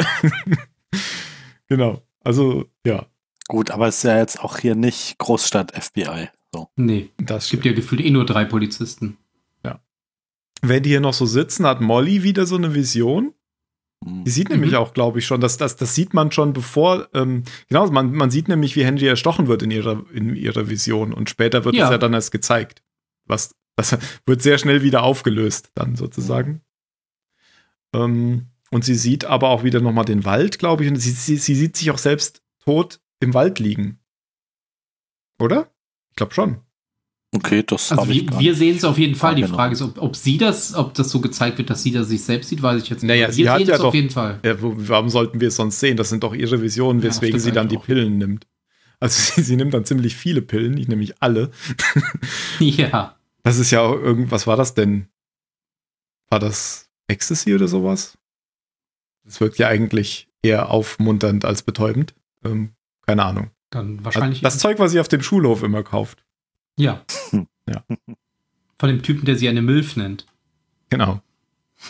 Genau. Also, ja, Gut, aber es ist ja jetzt auch hier nicht Großstadt-FBI. So. Nee, das es gibt ja gefühlt eh nur drei Polizisten. Wenn die hier noch so sitzen, hat Molly wieder so eine Vision. Hm. Die sieht nämlich Mhm. auch, glaube ich, schon, dass das, das sieht man schon bevor, ähm, genau, man, man sieht nämlich, wie Henry erstochen wird in ihrer, in ihrer Vision und später wird es Ja. ja dann erst gezeigt. Was, das (laughs) wird sehr schnell wieder aufgelöst, dann sozusagen. Ähm, und sie sieht aber auch wieder nochmal den Wald, glaube ich, und sie, sie, sie sieht sich auch selbst tot im Wald liegen. Oder? Ich glaube schon. Okay, das Also habe ich wir, gar wir sehen es auf jeden Fall. Die. Frage ist, ob, ob sie das, ob das so gezeigt wird, dass sie da sich selbst sieht, weiß ich jetzt nicht. Naja, Aber sie wir hat sehen ja es doch- auf jeden Fall. Ja, warum sollten wir es sonst sehen? Das sind doch ihre Visionen, Ja, weswegen stimmt sie dann die auch. Pillen nimmt. Also (laughs) sie, sie nimmt dann ziemlich viele Pillen, nicht nämlich alle. (laughs) Ja. Das ist ja auch irgend, was war das denn? War das Ecstasy oder sowas? Das wirkt ja eigentlich eher aufmunternd als betäubend. Ähm, keine Ahnung. Dann wahrscheinlich. Das Zeug, was sie auf dem Schulhof immer kauft. ja. Ja. Von dem Typen, der sie eine Milf nennt. Genau. (laughs)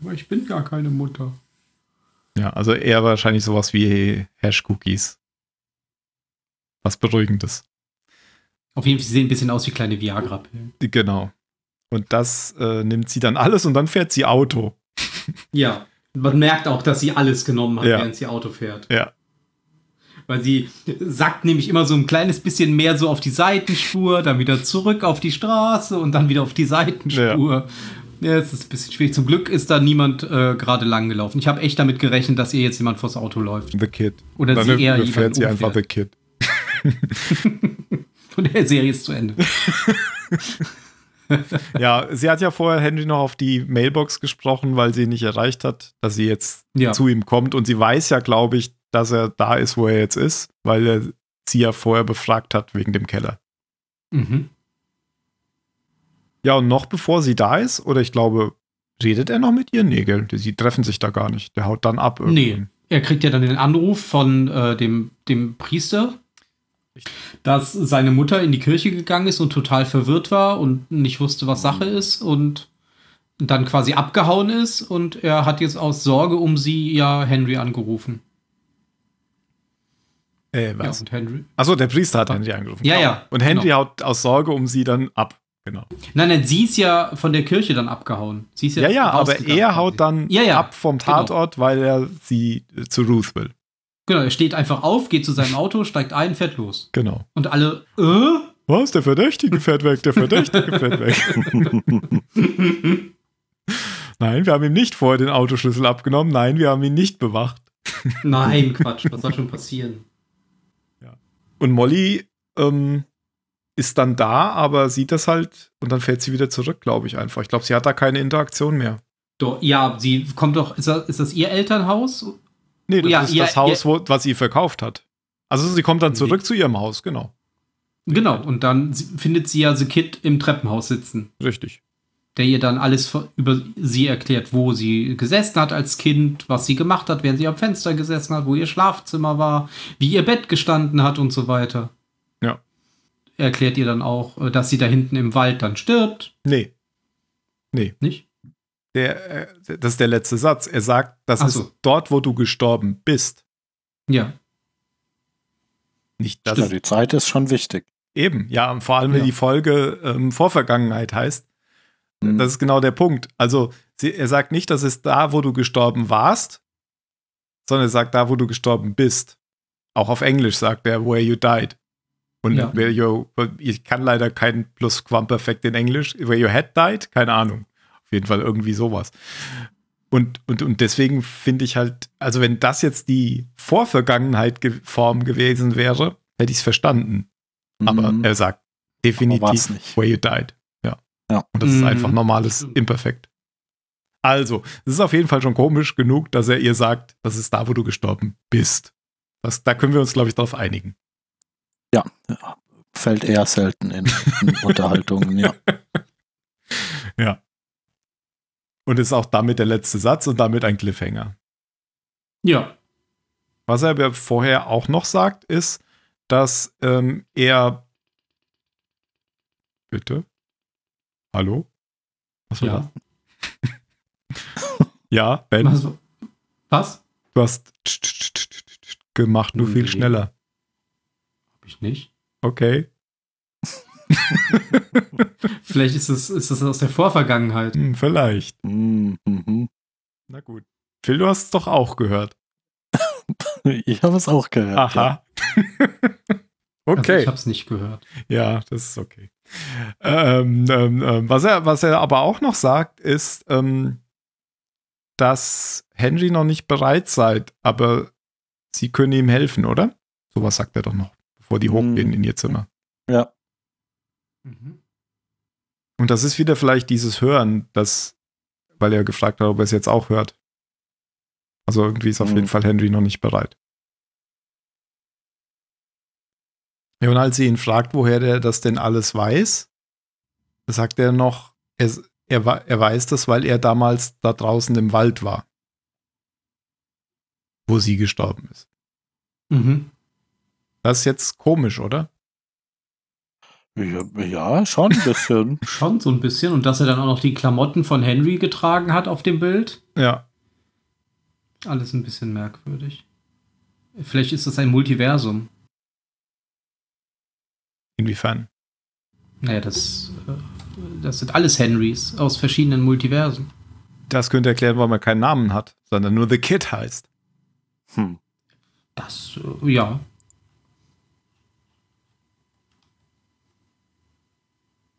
Aber ich bin gar keine Mutter. Ja, also eher wahrscheinlich sowas wie Hash-Cookies. Was Beruhigendes. Auf jeden Fall, sie sehen ein bisschen aus wie kleine Viagra-Pillen. Genau. Und das äh, nimmt sie dann alles und dann fährt sie Auto. Ja. Man merkt auch, dass sie alles genommen hat, Ja. während sie Auto fährt. Ja. Weil sie sackt nämlich immer so ein kleines bisschen mehr so auf die Seitenspur, dann wieder zurück auf die Straße und dann wieder auf die Seitenspur. Ja, es ist ein bisschen schwierig. Zum Glück ist da niemand äh, gerade lang gelaufen. Ich habe echt damit gerechnet, dass ihr jetzt jemand vors Auto läuft. The Kid. Oder Dann sie eher überfährt sie jemanden einfach The Kid. (laughs) (laughs) Und der Serie ist zu Ende. (laughs) Ja, sie hat ja vorher Henry noch auf die Mailbox gesprochen, weil sie ihn nicht erreicht hat, dass sie jetzt Ja. zu ihm kommt. Und sie weiß ja, glaube ich, dass er da ist, wo er jetzt ist, weil er sie ja vorher befragt hat wegen dem Keller. Mhm. Ja, und noch bevor sie da ist, oder ich glaube, redet er noch mit ihr? Nee, gell? Sie treffen sich da gar nicht. Der haut dann ab. Nee. irgendwann. Er kriegt ja dann den Anruf von äh, dem, dem Priester, dass seine Mutter in die Kirche gegangen ist und total verwirrt war und nicht wusste, was Sache ist und dann quasi abgehauen ist und er hat jetzt aus Sorge um sie ja Henry angerufen. Äh, Ja, was? und Henry. Achso, der Priester hat Henry angerufen. Ja, ja, Und Henry genau. haut aus Sorge um sie dann ab. Genau. Nein, nein, sie ist ja von der Kirche dann abgehauen. Sie ist ja, Ja, ja, aber er haut dann Ja, ja, ab vom genau. Tatort, weil er sie äh, zu Ruth will. Genau, er steht einfach auf, geht zu seinem Auto, steigt ein, fährt los. Genau. Und alle, äh? Was? Der Verdächtige fährt weg, der Verdächtige (laughs) fährt weg. Nein, wir haben ihm nicht vorher den Autoschlüssel abgenommen. Nein, wir haben ihn nicht bewacht. Nein, Quatsch, was soll schon passieren? Und Molly ähm, ist dann da, aber sieht das halt und dann fährt sie wieder zurück, glaube ich einfach. Ich glaube, sie hat da keine Interaktion mehr. Doch, ja, sie kommt doch, ist das, ist das ihr Elternhaus? Nee, das Ja, ist ja, das Haus, wo, was sie verkauft hat. Also sie kommt dann Nee. zurück zu ihrem Haus, genau. Genau, und dann findet sie ja The Kid im Treppenhaus sitzen, Richtig. Der ihr dann alles über sie erklärt, wo sie gesessen hat als Kind, was sie gemacht hat, während sie am Fenster gesessen hat, wo ihr Schlafzimmer war, wie ihr Bett gestanden hat und so weiter. Ja. Er erklärt ihr dann auch, äh, dass sie da hinten im Wald dann stirbt, Nee. Nee. nicht? Der, äh, das ist der letzte Satz. Er sagt, das Ach ist so. dort, wo du gestorben bist. Ja. Nicht das. Ja, die Zeit ist schon wichtig. Eben, ja, und vor allem, wenn Ja. die Folge ähm, Vorvergangenheit heißt. Mhm. Das ist genau der Punkt. Also, sie, er sagt nicht, das ist da, wo du gestorben warst, sondern er sagt da, wo du gestorben bist. Auch auf Englisch sagt er, where you died. Und Ja. where you, ich kann leider kein Plusquamperfekt in Englisch. Where you had died? Keine Ahnung. Auf jeden Fall irgendwie sowas. Und, und, und deswegen finde ich halt, also wenn das jetzt die Vorvergangenheit-Form gewesen wäre, hätte ich es verstanden. Aber Mhm. er sagt definitiv nicht. where you died. Ja. Und das ist Mhm. einfach normales Imperfekt. Also, es ist auf jeden Fall schon komisch genug, dass er ihr sagt, das ist da, wo du gestorben bist. Das, da können wir uns, glaube ich, darauf einigen. ja, ja, fällt eher selten in, in (laughs) Unterhaltungen, ja. Ja. Und ist auch damit der letzte Satz und damit ein Cliffhanger. Ja. Was er aber vorher auch noch sagt, ist, dass ähm, er. Bitte? Hallo? Was war Ja. das? (laughs) Ja, Ben, Was? Was? du hast gemacht, nur viel Nee. schneller. Hab ich nicht. Okay. (laughs) Vielleicht ist es, ist es aus der Vorvergangenheit. Hm, vielleicht. Mhm, mhm. Na gut. Phil, du hast es doch auch gehört. Ich habe es auch gehört. Ja. (laughs) Aha. Also okay. ich hab's nicht gehört. Ja, das ist okay. Ähm, ähm, ähm, was, er, was er aber auch noch sagt, ist, ähm, dass Henry noch nicht bereit seid, aber sie können ihm helfen, oder? Sowas sagt er doch noch, bevor die Hm. hochgehen in ihr Zimmer. Ja. Mhm. Und das ist wieder vielleicht dieses Hören, das, weil er gefragt hat, ob er es jetzt auch hört. Also irgendwie ist auf Hm. jeden Fall Henry noch nicht bereit. Ja, und als sie ihn fragt, woher der das denn alles weiß, sagt er noch, er, er, er weiß das, weil er damals da draußen im Wald war. Wo sie gestorben ist. Mhm. Das ist jetzt komisch, oder? Ja, ja, schon ein bisschen. (laughs) Schon so ein bisschen. Und dass er dann auch noch die Klamotten von Henry getragen hat auf dem Bild. Ja. Alles ein bisschen merkwürdig. Vielleicht ist das ein Multiversum. Inwiefern? Naja, das, äh, das sind alles Henrys aus verschiedenen Multiversen. Das könnte erklären, warum er keinen Namen hat, sondern nur The Kid heißt. Hm. Das, äh, ja.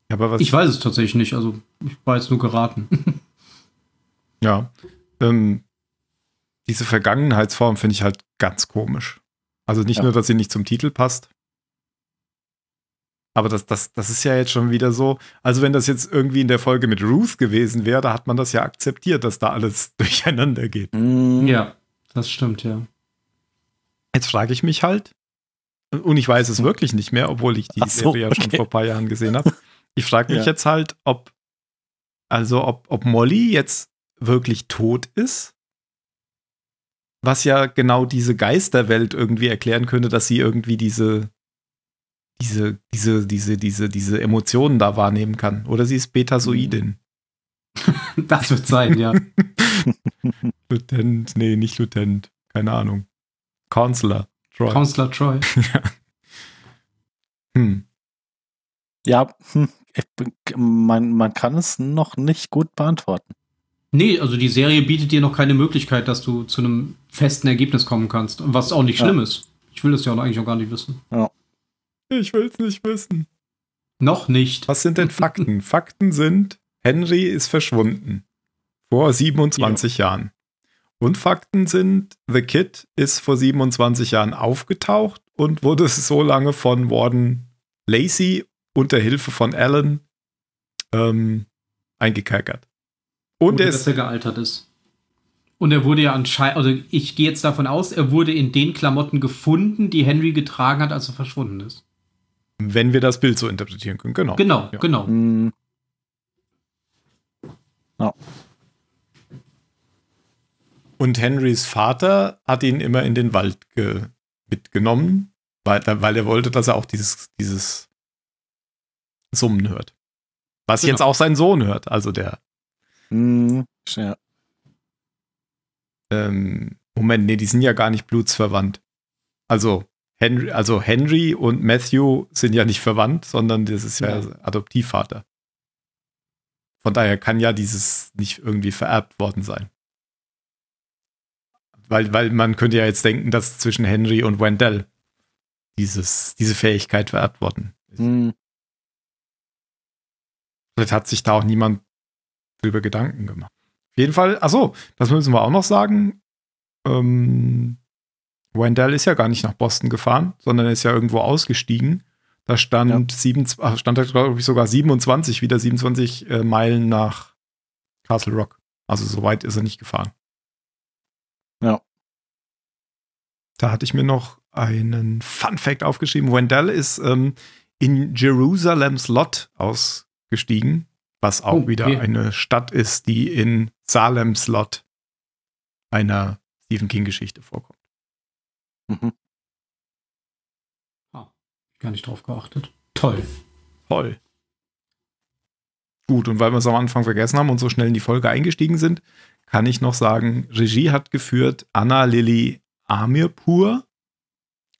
Aber was ich weiß es tatsächlich nicht, also ich war jetzt nur geraten. (laughs) ja. Ähm, diese Vergangenheitsform finde ich halt ganz komisch. Also nicht ja. nur, dass sie nicht zum Titel passt, aber das, das, das ist ja jetzt schon wieder so. Also, wenn das jetzt irgendwie in der Folge mit Ruth gewesen wäre, da hat man das ja akzeptiert, dass da alles (laughs) durcheinander geht. Mhm. ja, das stimmt, ja. Jetzt frage ich mich halt, und ich weiß es (laughs) wirklich nicht mehr, obwohl ich die so, Serie ja schon okay. vor ein paar Jahren gesehen habe. Ich frage mich Ja. jetzt halt, ob, also ob, ob Molly jetzt wirklich tot ist, was ja genau diese Geisterwelt irgendwie erklären könnte, dass sie irgendwie diese, diese, diese, diese, diese, diese Emotionen da wahrnehmen kann. Oder sie ist Betasoidin. (laughs) Das wird sein, ja. (laughs) Lieutenant, nee, nicht Lieutenant, keine Ahnung. Counselor. Troy. Counselor Troy. (laughs) hm. Ja, hm, ich, bin- man, man kann es noch nicht gut beantworten. Nee, also die Serie bietet dir noch keine Möglichkeit, dass du zu einem festen Ergebnis kommen kannst. Was auch nicht Ja. schlimm ist. Ich will das ja auch eigentlich auch gar nicht wissen. Ich will es nicht wissen. Noch nicht. Was sind denn Fakten? (laughs) Fakten sind, Henry ist verschwunden. Vor 27 Jahren. Und Fakten sind, The Kid ist vor 27 Jahren aufgetaucht und wurde so lange von Warden Lacey unter Hilfe von Alan ähm, eingekerkert. Und Ohne, er dass ist, er gealtert ist. Und er wurde ja anscheinend, also ich gehe jetzt davon aus, er wurde in den Klamotten gefunden, die Henry getragen hat, als er verschwunden ist. Wenn wir das Bild so interpretieren können, genau. Genau, Ja. genau. Hm, Und Henrys Vater hat ihn immer in den Wald ge mitgenommen, weil, weil er wollte, dass er auch dieses, dieses Summen hört. Was Genau. jetzt auch sein Sohn hört, also der hm, ja. ähm, Moment, nee, die sind ja gar nicht blutsverwandt. Also Henry, also Henry und Matthew sind ja nicht verwandt, sondern das ist ja Ja. Adoptivvater. Von daher kann ja dieses nicht irgendwie vererbt worden sein. Weil, weil man könnte ja jetzt denken, dass zwischen Henry und Wendell dieses, diese Fähigkeit vererbt worden ist. Hm, Vielleicht hat sich da auch niemand drüber Gedanken gemacht. Auf jeden Fall, achso, das müssen wir auch noch sagen. Ähm, Wendell ist ja gar nicht nach Boston gefahren, sondern er ist ja irgendwo ausgestiegen. Da stand, sieben, ach, stand da, glaube ich, sogar 27, wieder 27 äh, Meilen nach Castle Rock. Also so weit ist er nicht gefahren. Ja. Da hatte ich mir noch einen Fun Fact aufgeschrieben. Wendell ist ähm, in Jerusalem's Lot ausgestiegen, was auch Oh, wieder okay. eine Stadt ist, die in Salem's Lot einer Stephen King-Geschichte vorkommt. Mhm. Gar nicht drauf geachtet. Toll. Toll. Gut, und weil wir es am Anfang vergessen haben und so schnell in die Folge eingestiegen sind, kann ich noch sagen, Regie hat geführt Anna Lilly Amirpur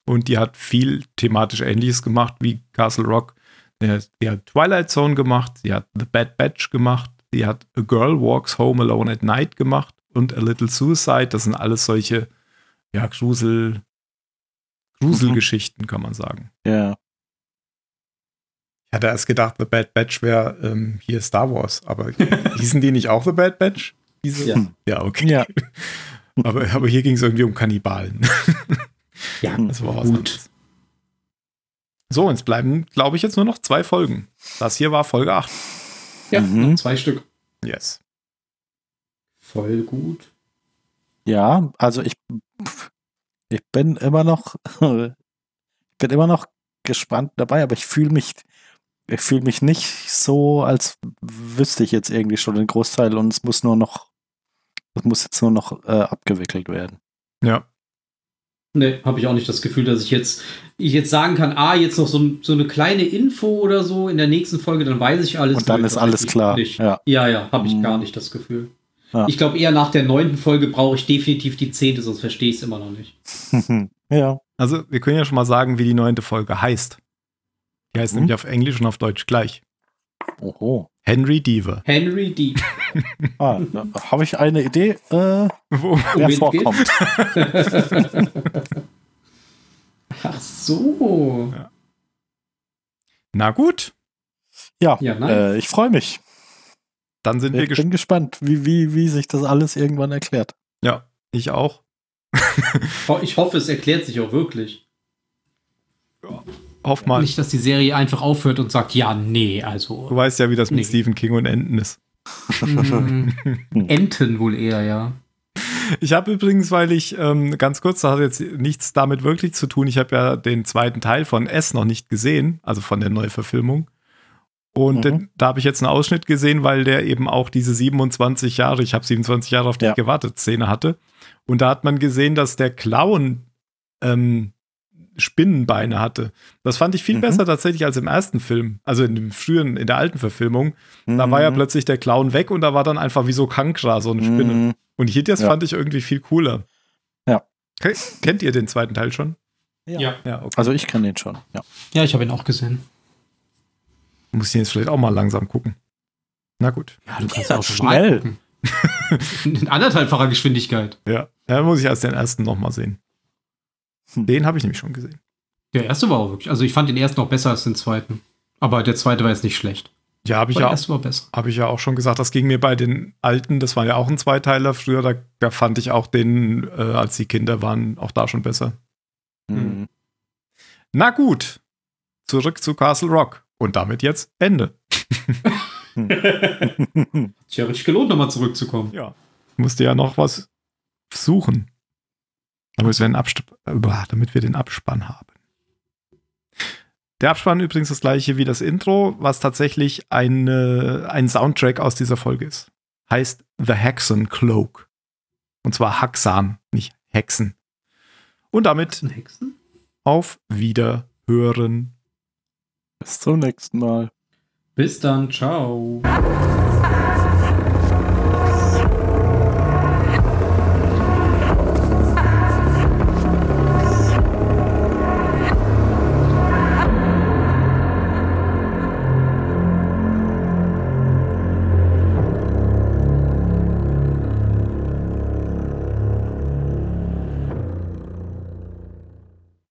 und die hat viel thematisch Ähnliches gemacht wie Castle Rock. Die hat- Die hat Twilight Zone gemacht, sie hat The Bad Batch gemacht, sie hat A Girl Walks Home Alone at Night gemacht und A Little Suicide. Das sind alles solche, ja, Grusel, Gruselgeschichten, kann man sagen. Ja. Ich hatte erst gedacht, The Bad Batch wäre ähm, hier Star Wars, aber (laughs) hießen die nicht auch The Bad Batch? Diese? Ja. ja, okay. Ja. (laughs) Aber, aber hier ging es irgendwie um Kannibalen. Ja, (laughs) Das war was Gut. anderes. So, uns bleiben, glaube ich, jetzt nur noch zwei Folgen. Das hier war Folge 8. ja Mhm. noch zwei Stück. Yes. Voll gut. Ja, also ich, ich bin immer noch, (laughs) bin immer noch gespannt dabei, aber ich fühle mich, ich fühle mich nicht so, als wüsste ich jetzt irgendwie schon den Großteil und es muss nur noch, es muss jetzt nur noch äh, abgewickelt werden. Ja. Ne, habe ich auch nicht das Gefühl, dass ich jetzt, ich jetzt sagen kann, ah, jetzt noch so, so eine kleine Info oder so in der nächsten Folge, dann weiß ich alles. Und dann ist alles klar. Nicht. Ja. Ja, ja, habe ich Mhm. gar nicht das Gefühl. Ja. Ich glaube, eher nach der neunten Folge brauche ich definitiv die zehnte, sonst verstehe ich es immer noch nicht. (laughs) ja. Also, wir können ja schon mal sagen, wie die neunte Folge heißt. Die heißt Mhm. nämlich auf Englisch und auf Deutsch gleich. Oho. Henry Deaver. Henry D. (laughs) Ah, habe ich eine Idee, äh, Wo, wer vorkommt. (laughs) Ach so. na gut. Ja, Ja, äh, ich freue mich. Dann sind wir Ich gespannt. bin gespannt, wie, wie, wie sich das alles irgendwann erklärt. Ja, ich auch. (laughs) Ich hoffe, es erklärt sich auch wirklich. Hoff mal. Nicht, dass die Serie einfach aufhört und sagt, ja, nee, Du also. weißt ja, wie das mit Nee. Stephen King und Enten ist. mm, (laughs) Enten wohl eher, ja. Ich habe übrigens, weil ich ähm, ganz kurz, das hat jetzt nichts damit wirklich zu tun. Ich habe ja den zweiten Teil von S noch nicht gesehen, also von der Neuverfilmung. Und Mhm. den, da habe ich jetzt einen Ausschnitt gesehen, weil der eben auch diese 27 Jahre, ich habe 27 Jahre auf dich Ja. gewartet, Szene hatte. Und da hat man gesehen, dass der Clown ähm, Spinnenbeine hatte. Das fand ich viel Mhm. besser tatsächlich als im ersten Film, also in dem frühen, in der alten Verfilmung. Da war ja Mhm. plötzlich der Clown weg und da war dann einfach wie so Kankra, so eine Spinne. Mhm. Und hier, das Ja. fand ich irgendwie viel cooler. Ja. Ke- Kennt ihr den zweiten Teil schon? Ja. Ja, okay. Also ich kenne den schon. Ja. Ja, ich habe ihn auch gesehen. Muss ich jetzt vielleicht auch mal langsam gucken. Na gut. Ja, du kannst Ja, auch schnell. In anderthalbfacher Geschwindigkeit. Ja. Dann muss ich erst den ersten noch mal sehen. Hm. Den habe ich nämlich schon gesehen. Der erste war auch wirklich. Also ich fand den ersten auch besser als den zweiten. Aber der zweite war jetzt nicht schlecht. Ja, habe ich, ja, erste war besser. hab ich ja auch schon gesagt. Das ging mir bei den alten, das war ja auch ein Zweiteiler früher, da, da fand ich auch den, äh, als die Kinder waren, auch da schon besser. Mhm. Na gut. Zurück zu Castle Rock. Und damit jetzt Ende. (laughs) Mhm. Sich ja richtig gelohnt, nochmal zurückzukommen. Ja. Ich musste ja noch was suchen. Damit wir, damit wir den Abspann haben. Der Abspann übrigens das gleiche wie das Intro, was tatsächlich eine, ein Soundtrack aus dieser Folge ist. Heißt The Hexen Cloak. Und zwar Haxan, nicht Hexen. Und damit Hexen? auf Wiederhören. Bis zum nächsten Mal. Bis dann, ciao.